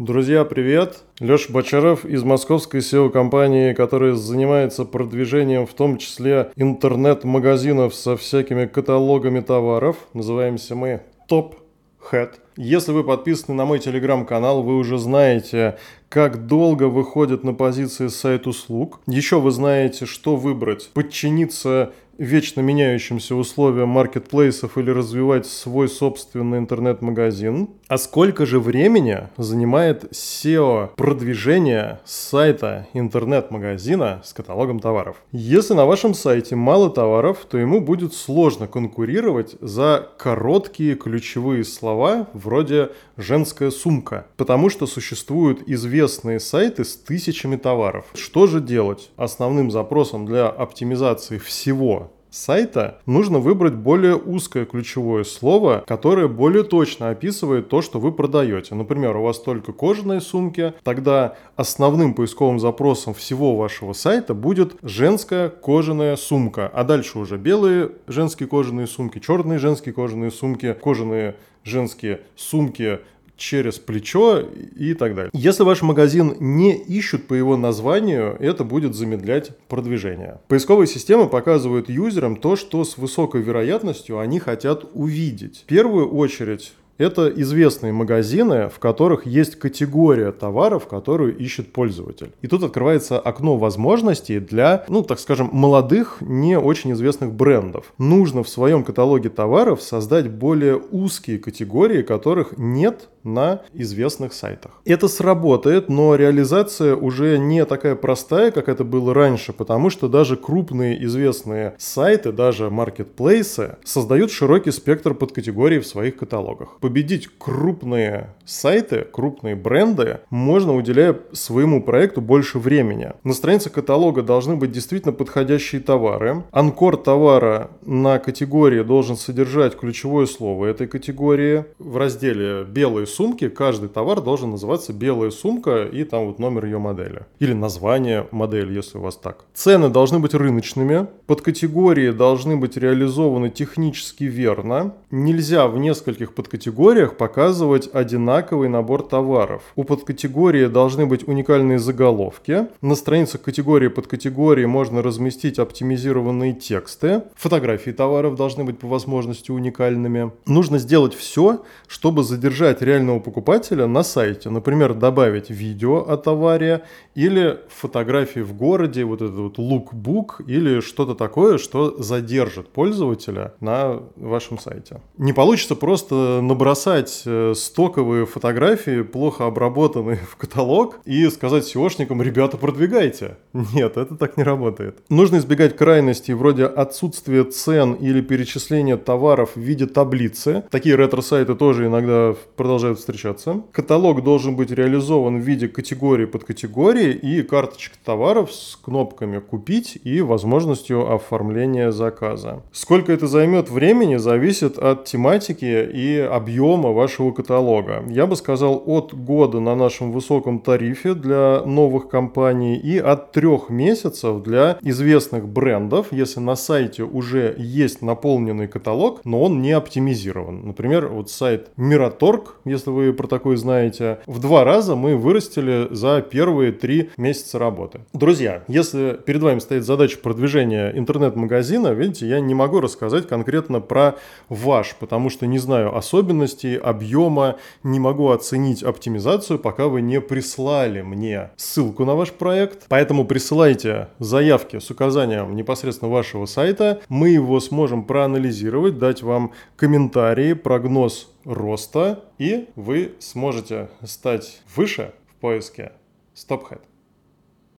Друзья, привет! Леша Бочаров из московской SEO-компании, которая занимается продвижением в том числе интернет-магазинов со всякими каталогами товаров. Называемся мы Top Head. Если вы подписаны на мой телеграм-канал, вы уже знаете, как долго выходит на позиции сайт услуг. Еще вы знаете, что выбрать. Подчиниться вечно меняющимся условиям маркетплейсов или развивать свой собственный интернет-магазин. А сколько же времени занимает SEO продвижение сайта интернет-магазина с каталогом товаров? Если на вашем сайте мало товаров, то ему будет сложно конкурировать за короткие ключевые слова вроде «женская сумка», потому что существуют известные сайты с тысячами товаров. Что же делать? Основным запросом для оптимизации всего сайта нужно выбрать более узкое ключевое слово, которое более точно описывает то, что вы продаете. Например, у вас только кожаные сумки, тогда основным поисковым запросом всего вашего сайта будет женская кожаная сумка, а дальше уже белые женские кожаные сумки, черные женские кожаные сумки, кожаные женские сумки через плечо и так далее. Если ваш магазин не ищут по его названию, это будет замедлять продвижение. Поисковые системы показывают юзерам то, что с высокой вероятностью они хотят увидеть. В первую очередь это известные магазины, в которых есть категория товаров, которую ищет пользователь. И тут открывается окно возможностей для, ну, так скажем, молодых, не очень известных брендов. Нужно в своем каталоге товаров создать более узкие категории, которых нет на известных сайтах. Это сработает, но реализация уже не такая простая, как это было раньше, потому что даже крупные известные сайты, даже маркетплейсы создают широкий спектр подкатегорий в своих каталогах. Победить крупные сайты, крупные бренды можно, уделяя своему проекту больше времени. На странице каталога должны быть действительно подходящие товары. Анкор товара на категории должен содержать ключевое слово этой категории. В разделе «Белые сумки каждый товар должен называться белая сумка и там вот номер ее модели. Или название модели, если у вас так. Цены должны быть рыночными, подкатегории должны быть реализованы технически верно. Нельзя в нескольких подкатегориях показывать одинаковый набор товаров. У подкатегории должны быть уникальные заголовки. На страницах категории под категорией можно разместить оптимизированные тексты. Фотографии товаров должны быть по возможности уникальными. Нужно сделать все, чтобы задержать реально реального покупателя на сайте. Например, добавить видео о товаре или фотографии в городе, вот этот вот лукбук или что-то такое, что задержит пользователя на вашем сайте. Не получится просто набросать э, стоковые фотографии, плохо обработанные в каталог и сказать SEOшникам, ребята, продвигайте. Нет, это так не работает. Нужно избегать крайностей вроде отсутствия цен или перечисления товаров в виде таблицы. Такие ретро-сайты тоже иногда продолжают встречаться. Каталог должен быть реализован в виде категории под категории и карточек товаров с кнопками «Купить» и возможностью оформления заказа. Сколько это займет времени, зависит от тематики и объема вашего каталога. Я бы сказал от года на нашем высоком тарифе для новых компаний и от трех месяцев для известных брендов, если на сайте уже есть наполненный каталог, но он не оптимизирован. Например, вот сайт Miratorg, если вы про такой знаете, в два раза мы вырастили за первые три месяца работы. Друзья, если перед вами стоит задача продвижения интернет-магазина, видите, я не могу рассказать конкретно про ваш, потому что не знаю особенностей, объема, не могу оценить оптимизацию, пока вы не прислали мне ссылку на ваш проект. Поэтому присылайте заявки с указанием непосредственно вашего сайта. Мы его сможем проанализировать, дать вам комментарии, прогноз роста, и вы сможете стать выше в поиске StopHead.